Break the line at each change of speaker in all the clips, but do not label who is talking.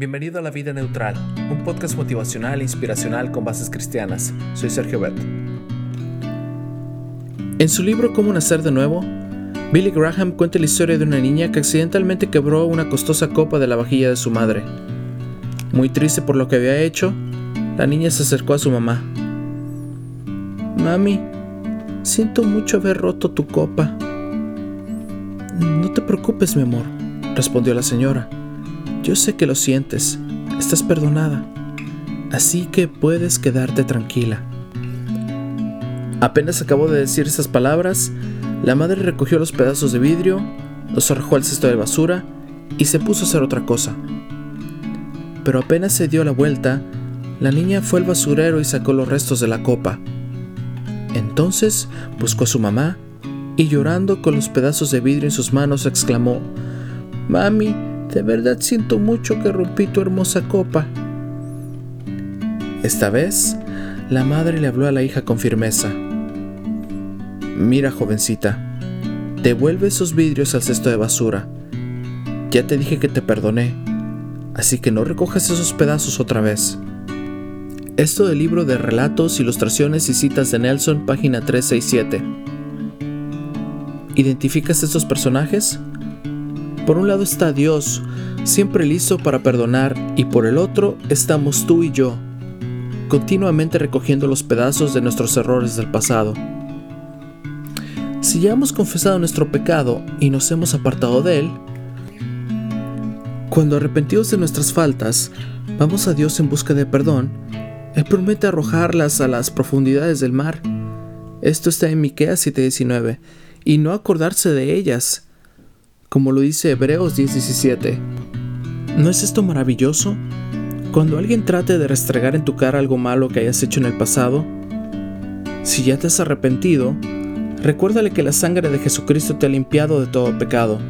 Bienvenido a La Vida Neutral, un podcast motivacional e inspiracional con bases cristianas. Soy Sergio Bet. En su libro Cómo nacer de nuevo, Billy Graham cuenta la historia de una niña que accidentalmente quebró una costosa copa de la vajilla de su madre. Muy triste por lo que había hecho, la niña se acercó a su mamá. Mami, siento mucho haber roto tu copa. No te preocupes, mi amor, respondió la señora. Yo sé que lo sientes, estás perdonada, así que puedes quedarte tranquila. Apenas acabó de decir esas palabras, la madre recogió los pedazos de vidrio, los arrojó al cesto de basura y se puso a hacer otra cosa. Pero apenas se dio la vuelta, la niña fue al basurero y sacó los restos de la copa. Entonces buscó a su mamá y llorando con los pedazos de vidrio en sus manos exclamó, Mami, de verdad siento mucho que rompí tu hermosa copa. Esta vez, la madre le habló a la hija con firmeza. Mira, jovencita, devuelve esos vidrios al cesto de basura. Ya te dije que te perdoné, así que no recojas esos pedazos otra vez. Esto del libro de relatos, ilustraciones y citas de Nelson, página 367. ¿Identificas estos personajes? Por un lado está Dios, siempre listo para perdonar, y por el otro estamos tú y yo, continuamente recogiendo los pedazos de nuestros errores del pasado. Si ya hemos confesado nuestro pecado y nos hemos apartado de él, cuando arrepentidos de nuestras faltas, vamos a Dios en busca de perdón, Él promete arrojarlas a las profundidades del mar. Esto está en Miqueas 7:19, y no acordarse de ellas, como lo dice Hebreos 10:17. ¿No es esto maravilloso? Cuando alguien trate de restregar en tu cara algo malo que hayas hecho en el pasado, si ya te has arrepentido, recuérdale que la sangre de Jesucristo te ha limpiado de todo pecado.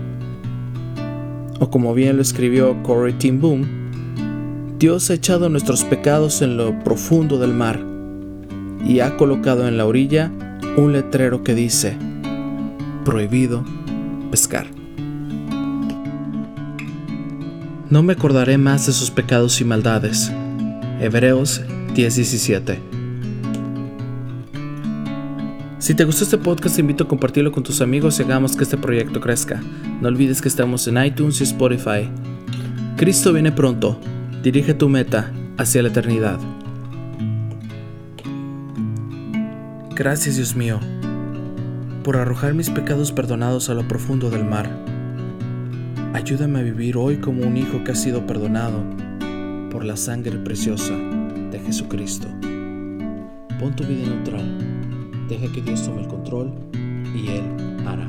O como bien lo escribió Corey Tim Boom, Dios ha echado nuestros pecados en lo profundo del mar y ha colocado en la orilla un letrero que dice, prohibido pescar. No me acordaré más de sus pecados y maldades. Hebreos 10:17. Si te gustó este podcast, te invito a compartirlo con tus amigos y hagamos que este proyecto crezca. No olvides que estamos en iTunes y Spotify. Cristo viene pronto. Dirige tu meta hacia la eternidad. Gracias Dios mío por arrojar mis pecados perdonados a lo profundo del mar. Ayúdame a vivir hoy como un hijo que ha sido perdonado por la sangre preciosa de Jesucristo. Pon tu vida neutral, deja que Dios tome el control y Él hará.